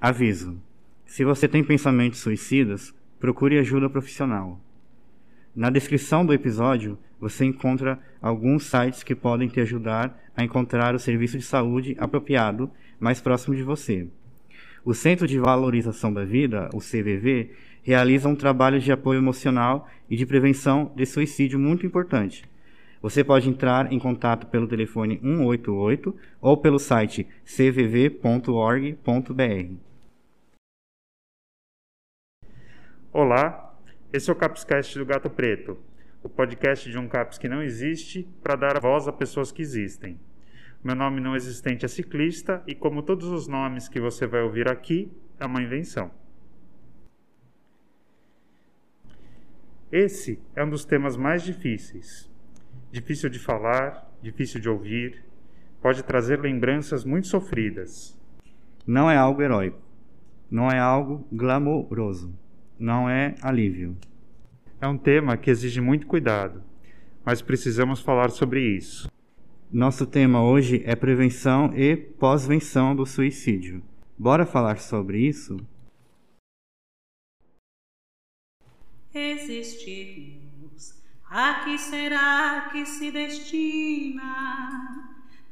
Aviso: se você tem pensamentos suicidas, procure ajuda profissional. Na descrição do episódio, você encontra alguns sites que podem te ajudar a encontrar o serviço de saúde apropriado mais próximo de você. O Centro de Valorização da Vida, o CVV, realiza um trabalho de apoio emocional e de prevenção de suicídio muito importante. Você pode entrar em contato pelo telefone 188 ou pelo site cvv.org.br. Olá, esse é o Capscast do Gato Preto, o podcast de um CAPS que não existe para dar voz a pessoas que existem. Meu nome não existente é ciclista e, como todos os nomes que você vai ouvir aqui, é uma invenção. Esse é um dos temas mais difíceis. Difícil de falar, difícil de ouvir, pode trazer lembranças muito sofridas. Não é algo heróico, não é algo glamouroso, não é alívio. É um tema que exige muito cuidado, mas precisamos falar sobre isso. Nosso tema hoje é prevenção e pós-venção do suicídio. Bora falar sobre isso? Existirmos, a que será que se destina?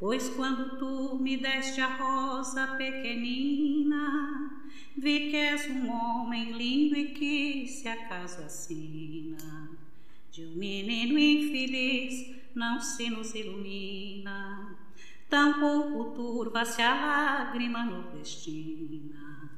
Pois quando tu me deste a rosa pequenina, vi que és um homem lindo e que se acaso assina de um menino infeliz não se nos ilumina, tampouco turva-se a lágrima nordestina,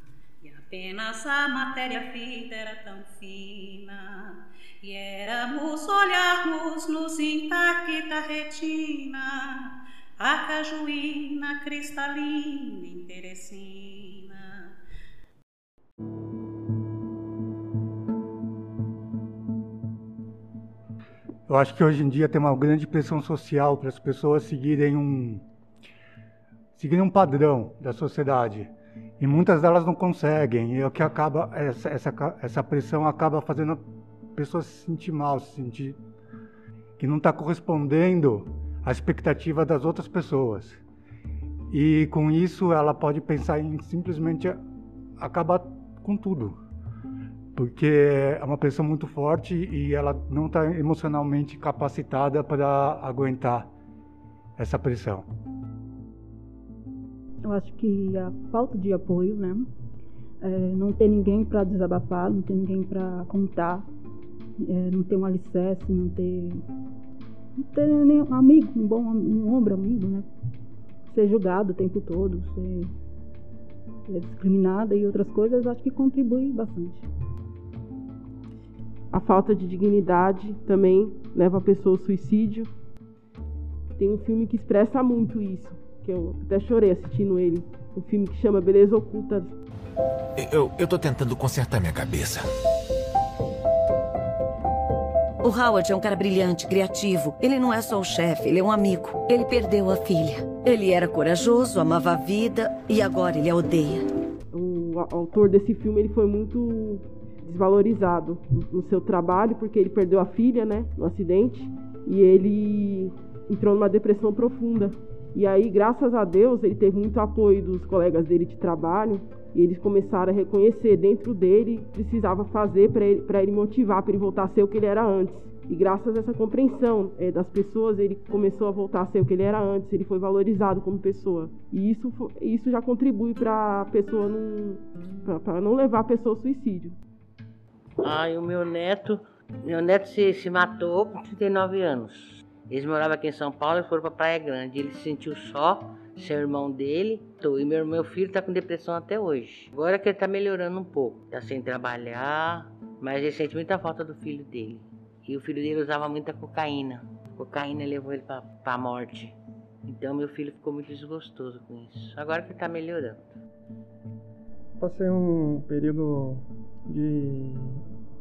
e apenas a matéria-vida era tão fina, e éramos olharmos nos intacta retina, a cajuína cristalina interesina. Eu acho que hoje em dia tem uma grande pressão social para as pessoas seguirem um seguirem um padrão da sociedade e muitas delas não conseguem e é o que acaba essa, essa, essa pressão acaba fazendo pessoa se sentir mal, se sentir que não está correspondendo à expectativa das outras pessoas e com isso ela pode pensar em simplesmente acabar com tudo porque é uma pessoa muito forte e ela não está emocionalmente capacitada para aguentar essa pressão. Eu acho que a falta de apoio, né? É, não ter ninguém para desabafar, não ter ninguém para contar, é, não ter um alicerce, não ter, não ter nenhum amigo, um bom um ombro amigo, né? Ser julgado o tempo todo, ser, ser discriminada e outras coisas, acho que contribui bastante. A falta de dignidade também leva a pessoa ao suicídio. Tem um filme que expressa muito isso, que eu até chorei assistindo ele. Um filme que chama Beleza Oculta. Eu, eu tô tentando consertar minha cabeça. O Howard é um cara brilhante, criativo. Ele não é só o chefe, ele é um amigo. Ele perdeu a filha. Ele era corajoso, amava a vida e agora ele a odeia. O autor desse filme ele foi muito desvalorizado no seu trabalho porque ele perdeu a filha, né, no acidente, e ele entrou numa depressão profunda. E aí, graças a Deus, ele teve muito apoio dos colegas dele de trabalho e eles começaram a reconhecer dentro dele precisava fazer para ele, ele motivar, para ele voltar a ser o que ele era antes. E graças a essa compreensão é, das pessoas, ele começou a voltar a ser o que ele era antes, ele foi valorizado como pessoa. E isso, isso já contribui para a pessoa não, para não levar a pessoa ao suicídio. Ai, o meu neto, meu neto se, se matou com 39 anos. Eles moravam aqui em São Paulo e foram para Praia Grande. Ele se sentiu só, seu irmão dele, e meu, meu filho tá com depressão até hoje. Agora que ele tá melhorando um pouco, tá sem trabalhar, mas ele sente muita falta do filho dele. E o filho dele usava muita cocaína. Cocaína levou ele pra, pra morte. Então meu filho ficou muito desgostoso com isso. Agora que ele tá melhorando. Passei um período de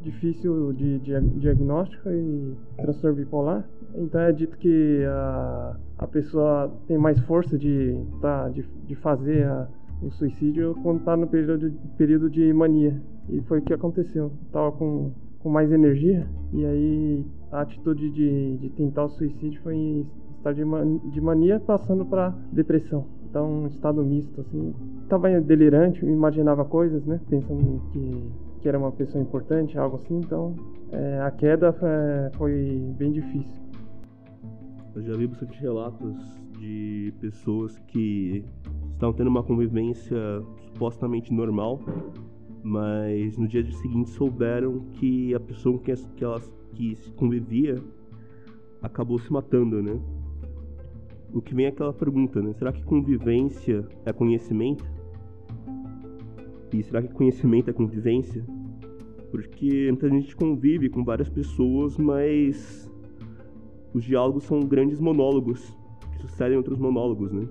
difícil de diagnóstico e transtorno bipolar. Então é dito que a, a pessoa tem mais força de, tá, de, de fazer a, o suicídio quando está no período, período de mania. E foi o que aconteceu. Estava com, com mais energia e aí a atitude de, de tentar o suicídio foi estar de, de mania passando para depressão. tá um estado misto, assim. Tava delirante, imaginava coisas, né? Pensando que, que era uma pessoa importante, algo assim. Então, é, a queda é, foi bem difícil. Eu já vi bastante relatos de pessoas que estavam tendo uma convivência supostamente normal, mas no dia seguinte souberam que a pessoa com que elas que convivia acabou se matando, né? O que vem é aquela pergunta, né? Será que convivência é conhecimento? E será que conhecimento é convivência? Porque muita gente convive com várias pessoas, mas os diálogos são grandes monólogos que sucedem outros monólogos, né?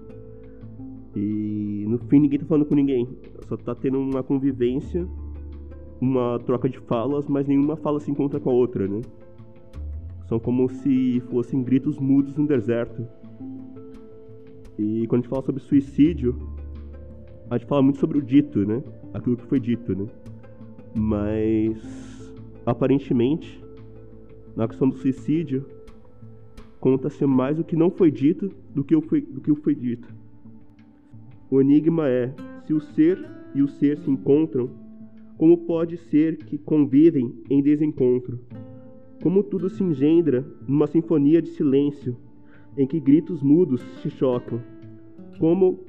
E no fim ninguém tá falando com ninguém, só tá tendo uma convivência, uma troca de falas, mas nenhuma fala se encontra com a outra, né? São como se fossem gritos mudos no deserto. E quando a gente fala sobre suicídio, a gente fala muito sobre o dito, né? Aquilo que foi dito, né? Mas aparentemente, na questão do suicídio, conta-se mais o que não foi dito do que o, foi, do que o foi dito. O enigma é: se o ser e o ser se encontram, como pode ser que convivem em desencontro? Como tudo se engendra numa sinfonia de silêncio, em que gritos mudos se chocam? Como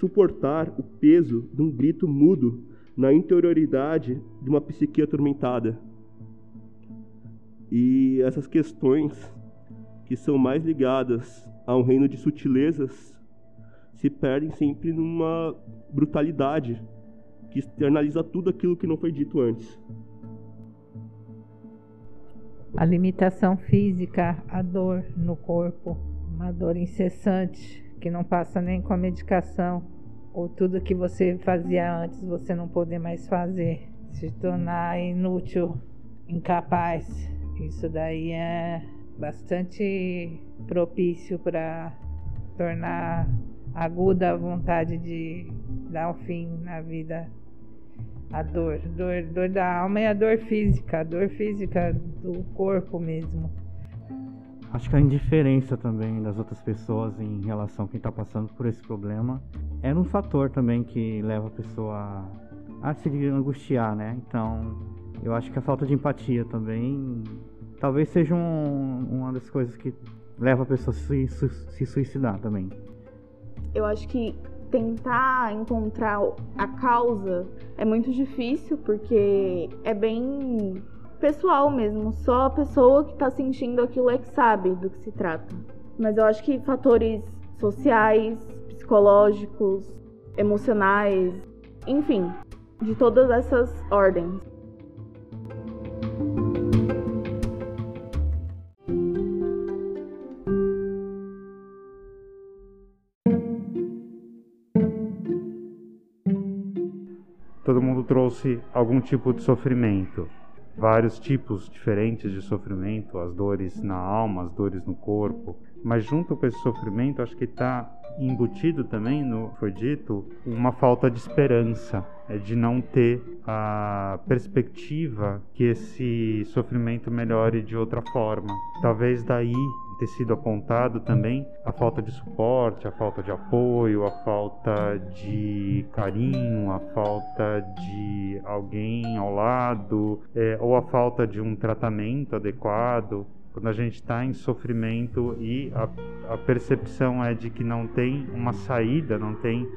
suportar o peso de um grito mudo na interioridade de uma psique atormentada? E essas questões que são mais ligadas a um reino de sutilezas se perdem sempre numa brutalidade que externaliza tudo aquilo que não foi dito antes. A limitação física, a dor no corpo, uma dor incessante que não passa nem com a medicação, ou tudo que você fazia antes você não poder mais fazer, se tornar inútil, incapaz. Isso daí é bastante propício para tornar aguda a vontade de dar um fim na vida. A dor, dor, dor da alma e a dor física, a dor física do corpo mesmo. Acho que a indiferença também das outras pessoas em relação a quem está passando por esse problema era um fator também que leva a pessoa a se angustiar, né? Então, eu acho que a falta de empatia também talvez seja um, uma das coisas que leva a pessoa a se, se suicidar também. Eu acho que tentar encontrar a causa é muito difícil porque é bem pessoal mesmo. Só a pessoa que está sentindo aquilo é que sabe do que se trata. Mas eu acho que fatores sociais, psicológicos, emocionais, enfim, de todas essas ordens. Trouxe algum tipo de sofrimento, vários tipos diferentes de sofrimento, as dores na alma, as dores no corpo. Mas junto com esse sofrimento, acho que está embutido também, no foi dito, uma falta de esperança, é de não ter a perspectiva que esse sofrimento melhore de outra forma. Talvez daí ter sido apontado também a falta de suporte, a falta de apoio, a falta de carinho, a falta de alguém ao lado, é, ou a falta de um tratamento adequado. Quando a gente está em sofrimento e a, a percepção é de que não tem uma saída, não tem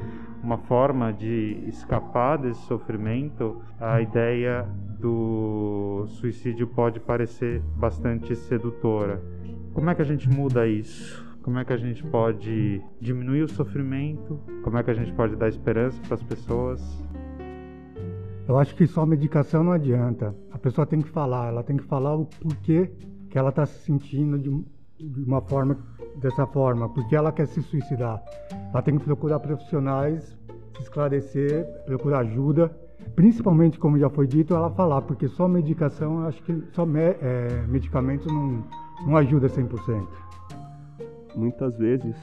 uma forma de escapar desse sofrimento, a ideia do suicídio pode parecer bastante sedutora. Como é que a gente muda isso? Como é que a gente pode diminuir o sofrimento? Como é que a gente pode dar esperança para as pessoas? Eu acho que só medicação não adianta. A pessoa tem que falar, ela tem que falar o porquê que ela está se sentindo de, de uma forma dessa forma, porque ela quer se suicidar. Ela tem que procurar profissionais, se esclarecer, procurar ajuda, principalmente, como já foi dito, ela falar, porque só medicação, eu acho que só me, é, medicamento não, não ajuda 100%. Muitas vezes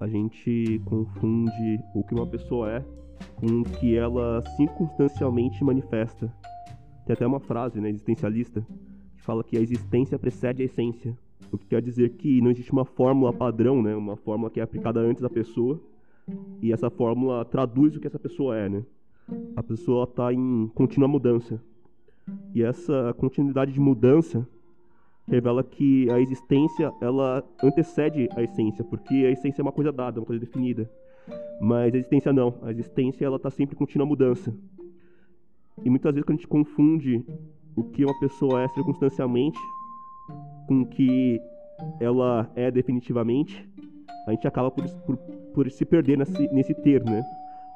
a gente confunde o que uma pessoa é com o que ela circunstancialmente manifesta. Tem até uma frase né, existencialista que fala que a existência precede a essência. O que quer dizer que não existe uma fórmula padrão, né, uma fórmula que é aplicada antes da pessoa, E essa fórmula traduz o que essa pessoa é, né? A pessoa está em contínua mudança. E essa continuidade de mudança revela que a existência ela antecede a essência, porque a essência é uma coisa dada, uma coisa definida. Mas a existência não. A existência ela está sempre em contínua mudança. E muitas vezes quando a gente confunde o que uma pessoa é circunstancialmente com o que ela é definitivamente, a gente acaba por, por, por se perder nesse, nesse ter, né?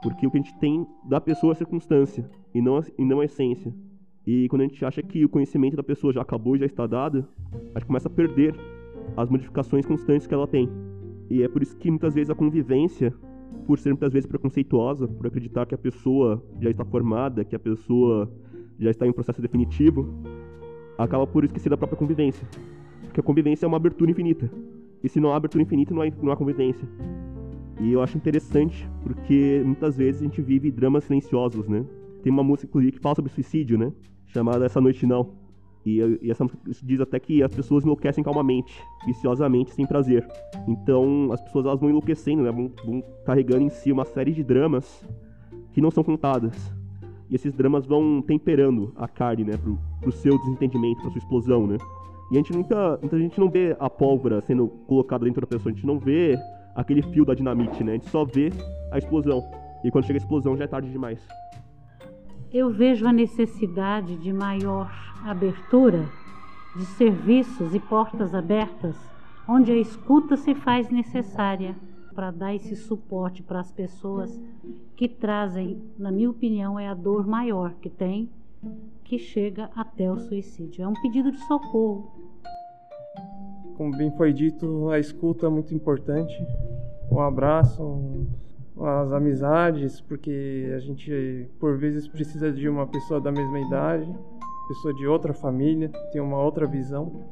Porque o que a gente tem da pessoa é circunstância e não e não a essência. E quando a gente acha que o conhecimento da pessoa já acabou, já está dado, a gente começa a perder as modificações constantes que ela tem. E é por isso que muitas vezes a convivência, por ser muitas vezes preconceituosa, por acreditar que a pessoa já está formada, que a pessoa já está em um processo definitivo, acaba por esquecer da própria convivência. Porque a convivência é uma abertura infinita. E se não há abertura infinita, não há, não há convivência. E eu acho interessante, porque muitas vezes a gente vive dramas silenciosos, né? Tem uma música, inclusive, que fala sobre suicídio, né? Chamada Essa Noite Não. E, e essa diz até que as pessoas enlouquecem calmamente, viciosamente, sem prazer. Então, as pessoas elas vão enlouquecendo, né? Vão, vão carregando em si uma série de dramas que não são contadas. E esses dramas vão temperando a carne, né? Pro, pro seu desentendimento, pra sua explosão, né? E a gente nunca. Muita gente não vê a pólvora sendo colocada dentro da pessoa, a gente não vê aquele fio da dinamite, né? A gente só vê a explosão. E quando chega a explosão já é tarde demais. Eu vejo a necessidade de maior abertura de serviços e portas abertas, onde a escuta se faz necessária para dar esse suporte para as pessoas que trazem, na minha opinião, é a dor maior que tem, que chega até o suicídio. É um pedido de socorro. Como bem foi dito, a escuta é muito importante. Um abraço, um, as amizades, porque a gente por vezes precisa de uma pessoa da mesma idade, pessoa de outra família, tem uma outra visão.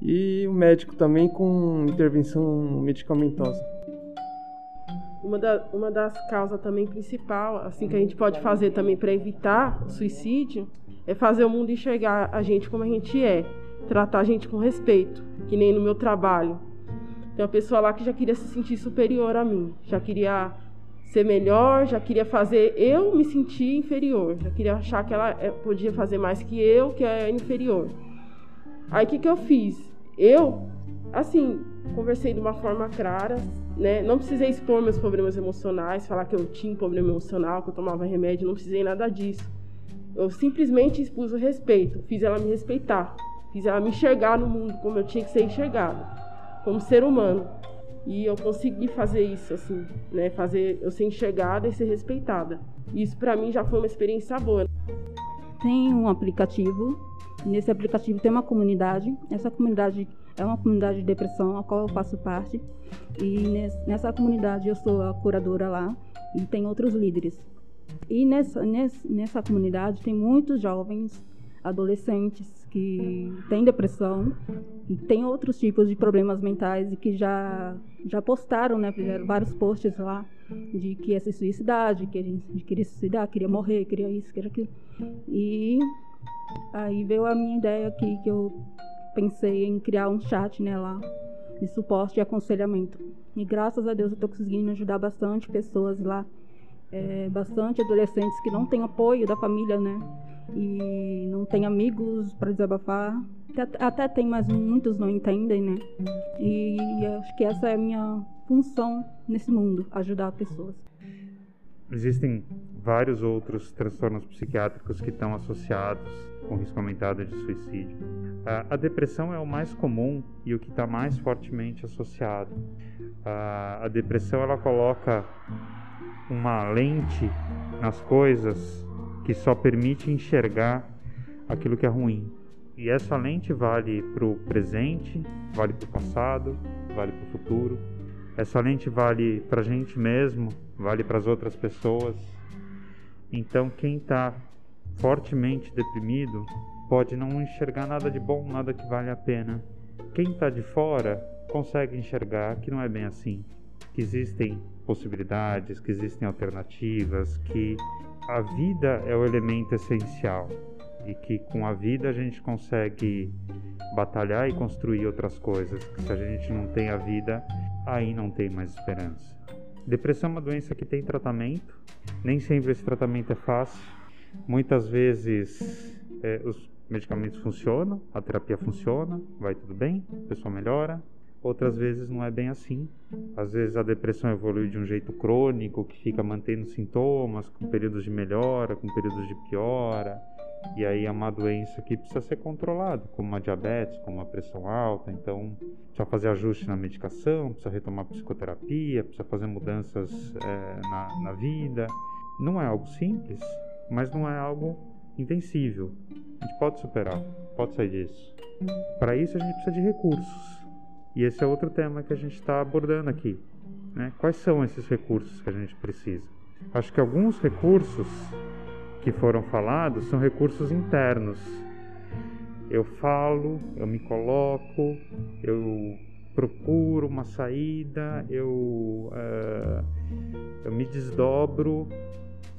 E o médico também com intervenção medicamentosa. Uma, da, uma das causas também principal, assim que a gente pode fazer também para evitar o suicídio, é fazer o mundo enxergar a gente como a gente é, tratar a gente com respeito, que nem no meu trabalho. Tem uma pessoa lá que já queria se sentir superior a mim, já queria ser melhor, já queria fazer eu me sentir inferior, já queria achar que ela eh, podia fazer mais que eu, que é inferior. Aí o que, que eu fiz? Eu, assim, conversei de uma forma clara, né? Não precisei expor meus problemas emocionais, falar que eu tinha um problema emocional, que eu tomava remédio, não precisei nada disso. Eu simplesmente expus o respeito, fiz ela me respeitar, fiz ela me enxergar no mundo como eu tinha que ser enxergada, como ser humano. E eu consegui fazer isso, assim, né? Fazer eu ser enxergada e ser respeitada. Isso para mim já foi uma experiência boa. Tem um aplicativo. Nesse aplicativo tem uma comunidade. Essa comunidade é uma comunidade de depressão, a qual eu faço parte. E nessa comunidade eu sou a curadora lá e tem outros líderes. E nessa, nessa, nessa comunidade tem muitos jovens, adolescentes que têm depressão e têm outros tipos de problemas mentais e que já, já postaram, né, fizeram vários posts lá de que ia se suicidar, de que queria se suicidar, queria morrer, queria isso, queria aquilo. E aí veio a minha ideia aqui que eu pensei em criar um chat né, lá de suporte e aconselhamento. E graças a Deus eu estou conseguindo ajudar bastante pessoas lá, é, bastante adolescentes que não têm apoio da família, né? E não têm amigos para desabafar. Até, tem, mas muitos não entendem, né? E acho que essa é a minha função nesse mundo, ajudar pessoas. Existem vários outros transtornos psiquiátricos que estão associados com risco aumentado de suicídio. A depressão é o mais comum e o que está mais fortemente associado. A depressão ela coloca uma lente nas coisas que só permite enxergar aquilo que é ruim. E essa lente vale para o presente, vale para o passado, vale para o futuro. Essa lente vale para a gente mesmo, vale para as outras pessoas. Então, quem está fortemente deprimido pode não enxergar nada de bom, nada que vale a pena. Quem está de fora consegue enxergar que não é bem assim, que existem possibilidades, que existem alternativas, que a vida é o elemento essencial e que com a vida a gente consegue batalhar e construir outras coisas. Que se a gente não tem a vida, aí não tem mais esperança. Depressão é uma doença que tem tratamento, nem sempre esse tratamento é fácil. Muitas vezes é, os medicamentos funcionam, a terapia funciona, vai tudo bem, a pessoa melhora. Outras vezes não é bem assim. Às vezes a depressão evolui de um jeito crônico, que fica mantendo sintomas, com períodos de melhora, com períodos de piora. E aí é uma doença que precisa ser controlada, como uma diabetes, como uma pressão alta. Então, precisa fazer ajuste na medicação, precisa retomar psicoterapia, precisa fazer mudanças é, na, na vida. Não é algo simples, mas não é algo invencível. A gente pode superar, pode sair disso. Para isso, a gente precisa de recursos. E esse é outro tema que a gente está abordando aqui. Né? Quais são esses recursos que a gente precisa? Acho que alguns recursos que foram falados são recursos internos. Eu falo, eu me coloco, eu procuro uma saída, eu, uh, eu me desdobro.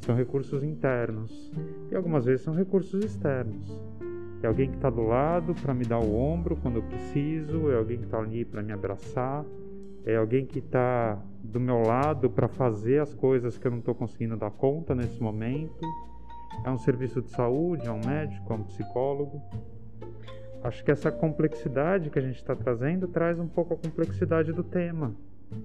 São recursos internos. E algumas vezes são recursos externos. É alguém que está do lado para me dar o ombro quando eu preciso, é alguém que está ali para me abraçar, é alguém que está do meu lado para fazer as coisas que eu não estou conseguindo dar conta nesse momento. É um serviço de saúde, é um médico, é um psicólogo. Acho que essa complexidade que a gente está trazendo traz um pouco a complexidade do tema.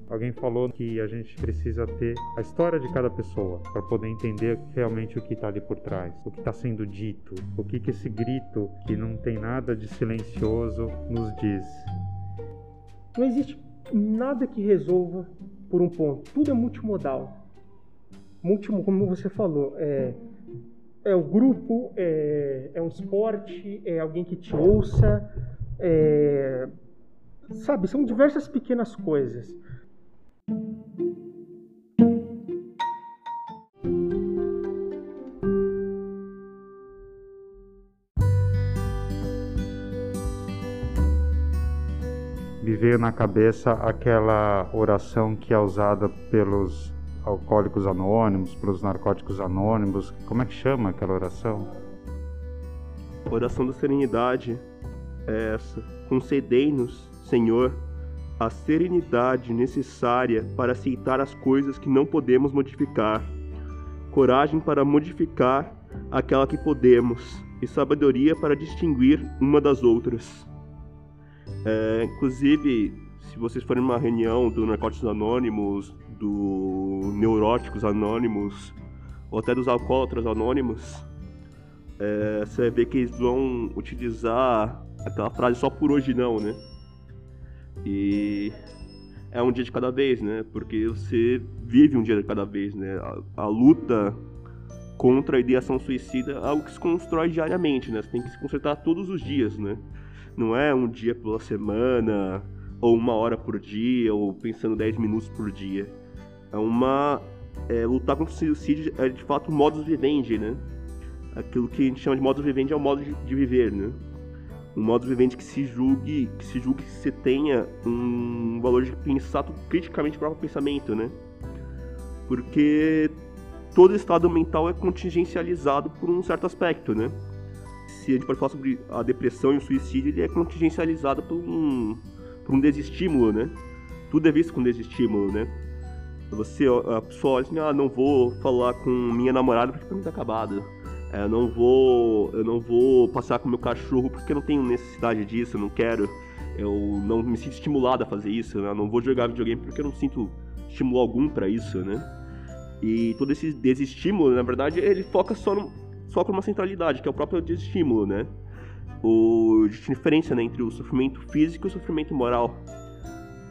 Alguém falou que a gente precisa ter a história de cada pessoa para poder entender realmente o que está ali por trás, o que está sendo dito, o que, que esse grito que não tem nada de silencioso nos diz. Não existe nada que resolva por um ponto. Tudo é multimodal. Múltimo, como você falou, é é o grupo, é, é um esporte, é alguém que te ouça, é, sabe, são diversas pequenas coisas. Me veio na cabeça aquela oração que é usada pelos alcoólicos anônimos, para os narcóticos anônimos. Como é que chama aquela oração? Oração da serenidade é essa. Concedei-nos, Senhor, a serenidade necessária para aceitar as coisas que não podemos modificar, coragem para modificar aquela que podemos e sabedoria para distinguir uma das outras. É, inclusive, se vocês forem numa reunião do Narcóticos Anônimos, do Neuróticos Anônimos ou até dos Alcoólatras Anônimos, é, você vai ver que eles vão utilizar aquela frase só por hoje não, né? E é um dia de cada vez, né? Porque você vive um dia de cada vez, né? A, a luta contra a ideação suicida é algo que se constrói diariamente, né? Você tem que se consertar todos os dias, né? Não é um dia pela semana, ou uma hora por dia, ou pensando 10 minutos por dia. É uma. É, lutar contra o suicídio é de fato um modus vivendi, né? Aquilo que a gente chama de modus vivendi é o modo de, de viver, né? Um modus vivendi que se julgue, que se julgue que você tenha um valor de pensar criticamente o próprio pensamento, né? Porque todo estado mental é contingencializado por um certo aspecto, né? Se a gente pode falar sobre a depressão e o suicídio, ele é contingencializado por um, por um desestímulo, né? Tudo é visto com desestímulo, né? Você, a pessoa olha assim, ah, não vou falar com minha namorada porque tá acabado. É, eu não vou, eu não vou passear com meu cachorro porque eu não tenho necessidade disso, eu não quero. Eu não me sinto estimulado a fazer isso, né? Eu não vou jogar videogame porque eu não sinto estímulo algum para isso, né? E todo esse desestímulo, na verdade, ele foca só, no, só com uma centralidade, que é o próprio desestímulo, né? O, diferença né, entre o sofrimento físico e o sofrimento moral.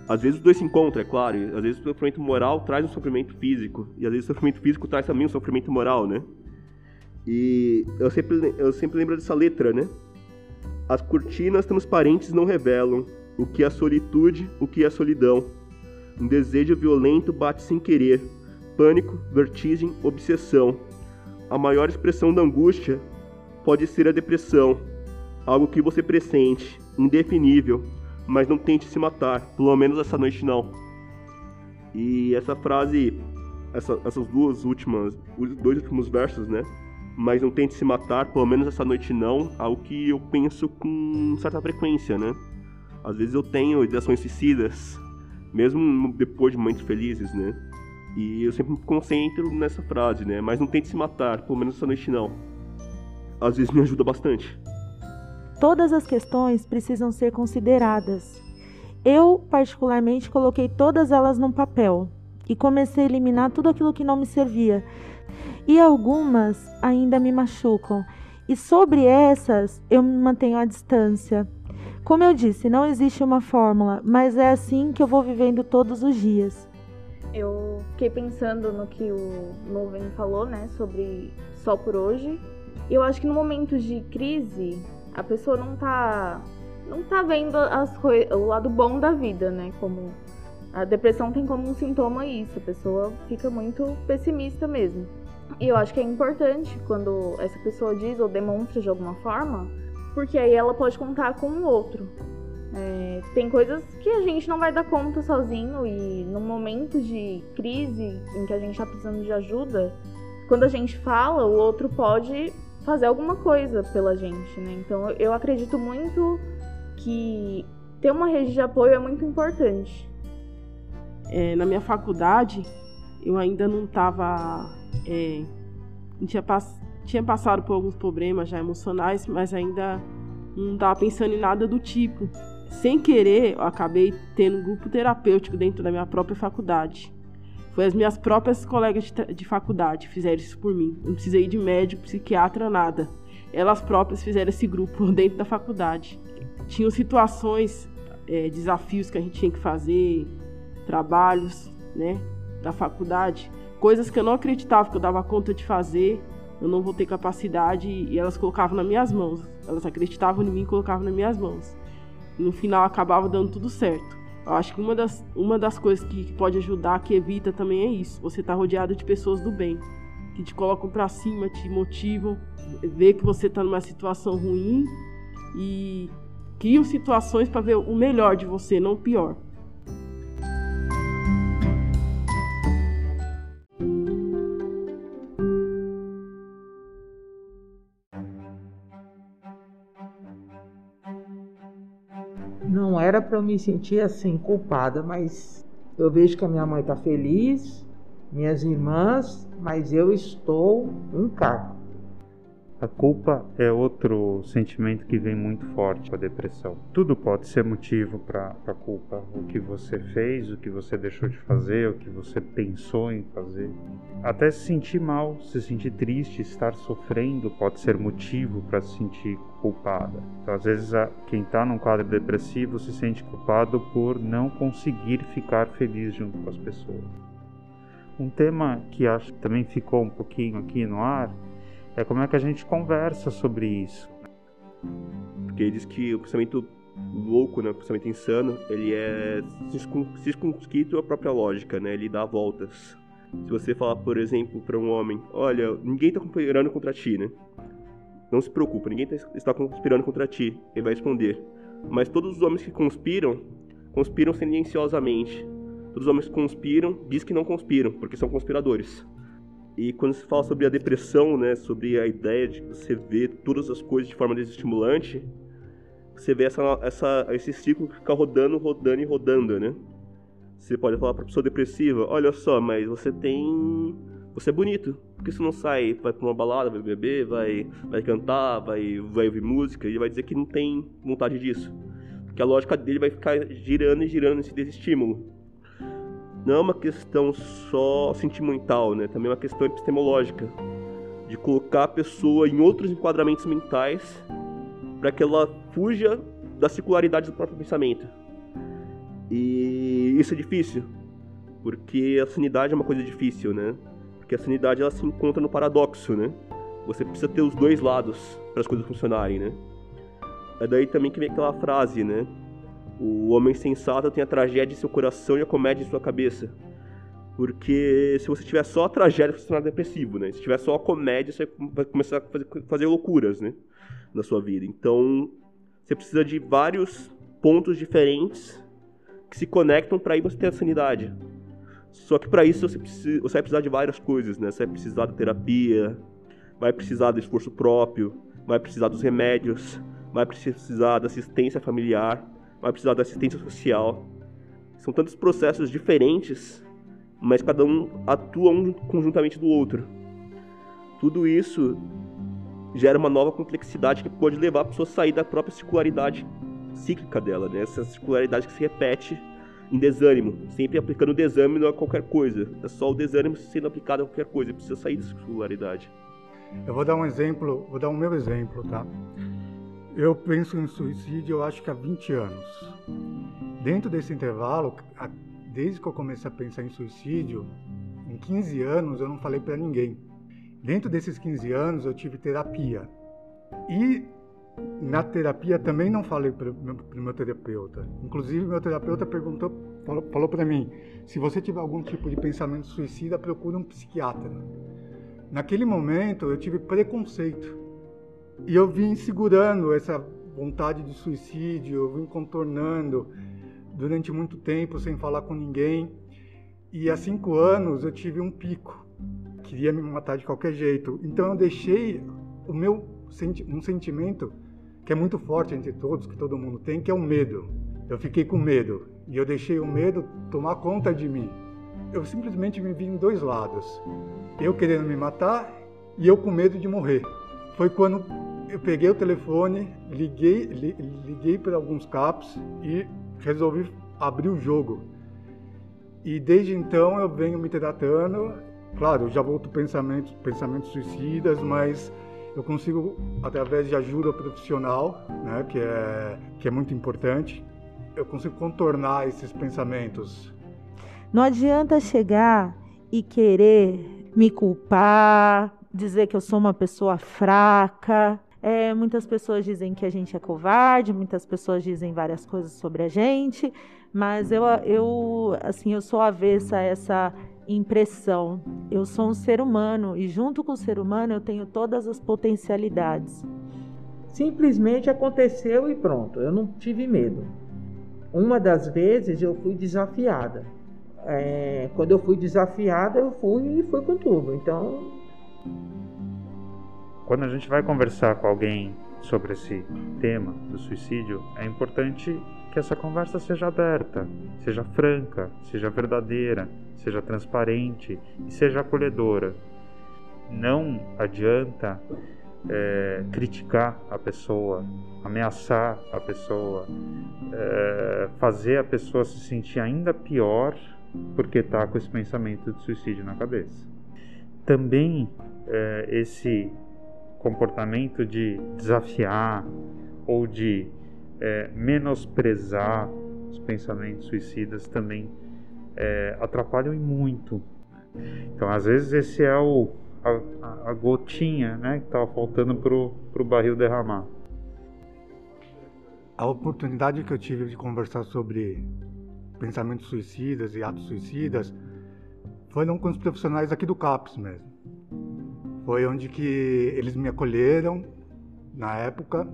Às vezes os dois se encontram, é claro. Às vezes o sofrimento moral traz um sofrimento físico. E às vezes o sofrimento físico traz também um sofrimento moral, né? E eu sempre, eu sempre lembro dessa letra, né? As cortinas transparentes não revelam o que é a solitude, o que é solidão. Um desejo violento bate sem querer. Pânico, vertigem, obsessão. A maior expressão da angústia pode ser a depressão, algo que você pressente, indefinível, mas não tente se matar, pelo menos essa noite não. E essa frase, essa, essas duas últimas, os dois últimos versos, né? Mas não tente se matar, pelo menos essa noite não, algo que eu penso com certa frequência, né? Às vezes eu tenho ideações suicidas, mesmo depois de momentos felizes, né? E eu sempre me concentro nessa frase, né? Mas não tente se matar, pelo menos essa noite não. Às vezes me ajuda bastante. Todas as questões precisam ser consideradas. Eu, particularmente, coloquei todas elas num papel e comecei a eliminar tudo aquilo que não me servia. E algumas ainda me machucam. E sobre essas, eu me mantenho à distância. Como eu disse, não existe uma fórmula, mas é assim que eu vou vivendo todos os dias. Eu fiquei pensando no que o Nuvem falou, né, sobre só por hoje. Eu acho que no momento de crise, a pessoa não tá não tá vendo as o lado bom da vida, né, como a depressão tem como um sintoma isso, a pessoa fica muito pessimista mesmo. E eu acho que é importante quando essa pessoa diz ou demonstra de alguma forma, porque aí ela pode contar com o outro. É, tem coisas que a gente não vai dar conta sozinho e no momento de crise em que a gente está precisando de ajuda, quando a gente fala, o outro pode fazer alguma coisa pela gente, né? Então eu acredito muito que ter uma rede de apoio é muito importante. É, na minha faculdade, eu ainda não estava. É, tinha, pass tinha passado por alguns problemas já emocionais, mas ainda não estava pensando em nada do tipo sem querer, eu acabei tendo um grupo terapêutico dentro da minha própria faculdade. Foi as minhas próprias colegas de, de faculdade que fizeram isso por mim. Não precisei de médico, psiquiatra, nada. Elas próprias fizeram esse grupo dentro da faculdade. Tinham situações, é, desafios que a gente tinha que fazer, trabalhos, né, da faculdade, coisas que eu não acreditava que eu dava conta de fazer, eu não vou ter capacidade e elas colocavam nas minhas mãos. Elas acreditavam em mim e colocavam nas minhas mãos no final acabava dando tudo certo. Eu acho que uma das, uma das coisas que, que pode ajudar, que evita também é isso. Você tá rodeado de pessoas do bem, que te colocam para cima, te motivam, vê que você tá numa situação ruim e criam situações para ver o melhor de você, não o pior. Era para eu me sentir assim, culpada, mas eu vejo que a minha mãe está feliz, minhas irmãs, mas eu estou um caco. A culpa é outro sentimento que vem muito forte com a depressão. Tudo pode ser motivo para a culpa. O que você fez, o que você deixou de fazer, o que você pensou em fazer. Até se sentir mal, se sentir triste, estar sofrendo pode ser motivo para se sentir culpada. Então, às vezes, quem está num quadro depressivo se sente culpado por não conseguir ficar feliz junto com as pessoas. Um tema que acho que também ficou um pouquinho aqui no ar é como é que a gente conversa sobre isso. Porque ele diz que o pensamento louco, né, o pensamento insano, ele é circunscrito à própria lógica, né? Ele dá voltas. Se você falar, por exemplo, para um homem, olha, ninguém está conspirando contra ti, né? Não se preocupa, ninguém tá, está conspirando contra ti. Ele vai responder. Mas todos os homens que conspiram, conspiram silenciosamente. Todos os homens que conspiram, diz que não conspiram, porque são conspiradores. E quando se fala sobre a depressão, né, sobre a ideia de você ver todas as coisas de forma desestimulante, você vê essa, essa, esse ciclo que fica rodando, rodando e rodando, né? Você pode falar para pessoa depressiva, olha só, mas você tem... Você é bonito. Por que você não sai, vai pra uma balada, vai beber, vai, vai cantar, vai, vai ouvir música? Ele vai dizer que não tem vontade disso. Porque a lógica dele vai ficar girando e girando nesse desestímulo não é uma questão só sentimental, né? Também é uma questão epistemológica de colocar a pessoa em outros enquadramentos mentais para que ela fuja da circularidade do próprio pensamento. E isso é difícil, porque a sanidade é uma coisa difícil, né? Porque a sanidade ela se encontra no paradoxo, né? Você precisa ter os dois lados para as coisas funcionarem, né? É daí também que vem aquela frase, né? O homem sensato tem a tragédia em seu coração e a comédia em sua cabeça. Porque se você tiver só a tragédia, você se torna depressivo, né? Se tiver só a comédia, você vai começar a fazer, fazer loucuras, né? Na sua vida. Então, você precisa de vários pontos diferentes que se conectam para aí você ter a sanidade. Só que para isso você, precisa, você vai precisar de várias coisas, né? Você vai precisar da terapia, vai precisar do esforço próprio, vai precisar dos remédios, vai precisar da assistência familiar vai precisar da assistência social. São tantos processos diferentes, mas cada um atua um conjuntamente do outro. Tudo isso gera uma nova complexidade que pode levar a pessoa a sair da própria circularidade cíclica dela, né? essa circularidade que se repete em desânimo, sempre aplicando desânimo a qualquer coisa. É só o desânimo sendo aplicado a qualquer coisa, precisa sair dessa circularidade. Eu vou dar um exemplo, vou dar um meu exemplo, tá? Eu penso em suicídio, eu acho que há 20 anos. Dentro desse intervalo, desde que eu comecei a pensar em suicídio, em 15 anos eu não falei para ninguém. Dentro desses 15 anos eu tive terapia. E na terapia também não falei para o meu terapeuta. Inclusive meu terapeuta perguntou, falou, falou para mim, se você tiver algum tipo de pensamento suicida, procure um psiquiatra. Naquele momento eu tive preconceito e eu vim segurando essa vontade de suicídio, eu vim contornando durante muito tempo sem falar com ninguém. E há cinco anos eu tive um pico queria me matar de qualquer jeito. Então eu deixei o meu um sentimento que é muito forte entre todos, que todo mundo tem, que é o medo. Eu fiquei com medo e eu deixei o medo tomar conta de mim. Eu simplesmente me vi em dois lados. Eu querendo me matar e eu com medo de morrer. Foi quando eu peguei o telefone, liguei, li, liguei para alguns caps e resolvi abrir o jogo. E desde então eu venho me tratando Claro, já volto pensamentos, pensamentos suicidas, mas eu consigo, através de ajuda profissional, né, que, é, que é muito importante, eu consigo contornar esses pensamentos. Não adianta chegar e querer me culpar, dizer que eu sou uma pessoa fraca. É, muitas pessoas dizem que a gente é covarde, muitas pessoas dizem várias coisas sobre a gente, mas eu, eu assim, eu sou avessa a essa impressão. Eu sou um ser humano e, junto com o ser humano, eu tenho todas as potencialidades. Simplesmente aconteceu e pronto, eu não tive medo. Uma das vezes eu fui desafiada. É, quando eu fui desafiada, eu fui e fui com tudo. Então. Quando a gente vai conversar com alguém sobre esse tema do suicídio, é importante que essa conversa seja aberta, seja franca, seja verdadeira, seja transparente e seja acolhedora. Não adianta é, criticar a pessoa, ameaçar a pessoa, é, fazer a pessoa se sentir ainda pior porque está com esse pensamento de suicídio na cabeça. Também é, esse comportamento de desafiar ou de é, menosprezar os pensamentos suicidas também é, atrapalham muito. Então, às vezes, esse é o, a, a gotinha né, que estava faltando para o barril derramar. A oportunidade que eu tive de conversar sobre pensamentos suicidas e atos suicidas foram com os profissionais aqui do CAPS mesmo. Foi onde que eles me acolheram na época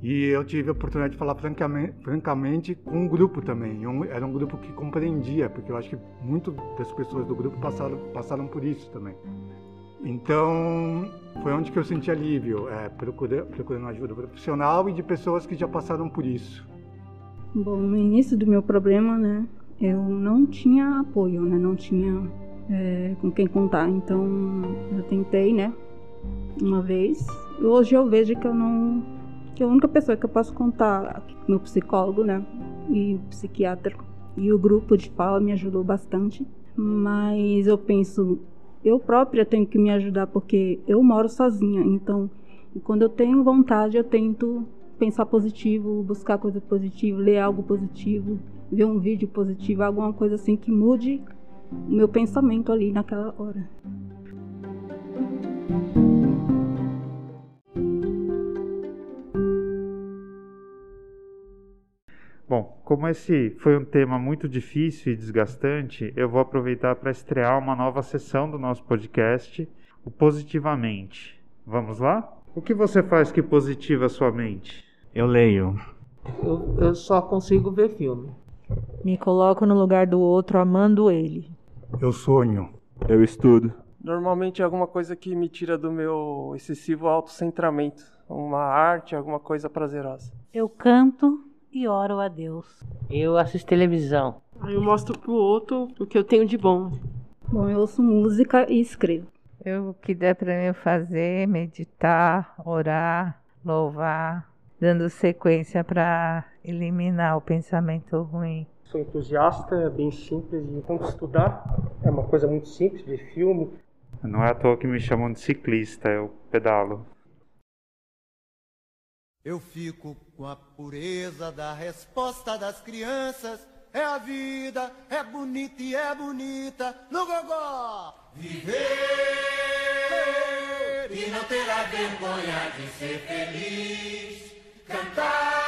e eu tive a oportunidade de falar francamente, francamente com um grupo também. Um, era um grupo que compreendia, porque eu acho que muitas das pessoas do grupo passaram, passaram por isso também. Então, foi onde que eu senti alívio, é, procurando, procurando ajuda profissional e de pessoas que já passaram por isso. Bom, no início do meu problema, né, eu não tinha apoio, né, não tinha é, com quem contar. Então, eu tentei, né, uma vez. Hoje eu vejo que eu não que a única pessoa que eu posso contar, meu psicólogo, né, e psiquiatra, e o grupo de fala me ajudou bastante, mas eu penso, eu própria tenho que me ajudar porque eu moro sozinha, então quando eu tenho vontade eu tento pensar positivo, buscar coisa positiva, ler algo positivo, ver um vídeo positivo, alguma coisa assim que mude o meu pensamento ali naquela hora. Bom, como esse foi um tema muito difícil e desgastante, eu vou aproveitar para estrear uma nova sessão do nosso podcast, o Positivamente. Vamos lá? O que você faz que positiva a sua mente? Eu leio. Eu, eu só consigo ver filme. Me coloco no lugar do outro amando ele. Eu sonho. Eu estudo. Normalmente é alguma coisa que me tira do meu excessivo autocentramento. Uma arte, alguma coisa prazerosa. Eu canto e oro a Deus. Eu assisto televisão. Aí eu mostro pro outro o que eu tenho de bom. Bom, eu ouço música e escrevo. Eu, o que der para mim fazer, meditar, orar, louvar, dando sequência para eliminar o pensamento ruim. Sou entusiasta, é bem simples de tanto estudar. É uma coisa muito simples, de filme. Não é à toa que me chamam de ciclista, eu pedalo. Eu fico com a pureza da resposta das crianças. É a vida, é bonita e é bonita no gogó. Viver e não ter a vergonha de ser feliz. Cantar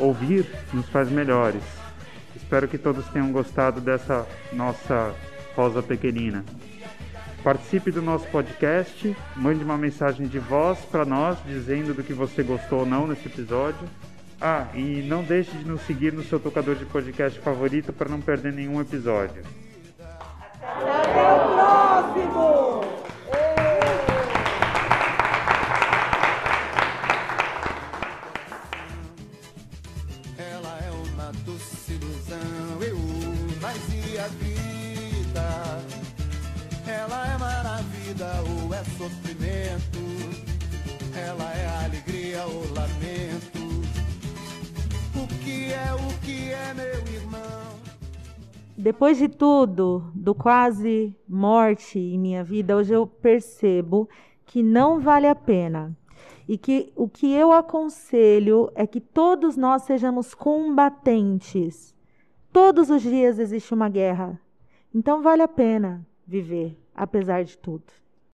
Ouvir nos faz melhores. Espero que todos tenham gostado dessa nossa rosa pequenina. Participe do nosso podcast, mande uma mensagem de voz para nós dizendo do que você gostou ou não nesse episódio. Ah, e não deixe de nos seguir no seu tocador de podcast favorito para não perder nenhum episódio. Até meu irmão? Depois de tudo, do quase morte em minha vida, hoje eu percebo que não vale a pena. E que o que eu aconselho é que todos nós sejamos combatentes. Todos os dias existe uma guerra. Então vale a pena viver, apesar de tudo.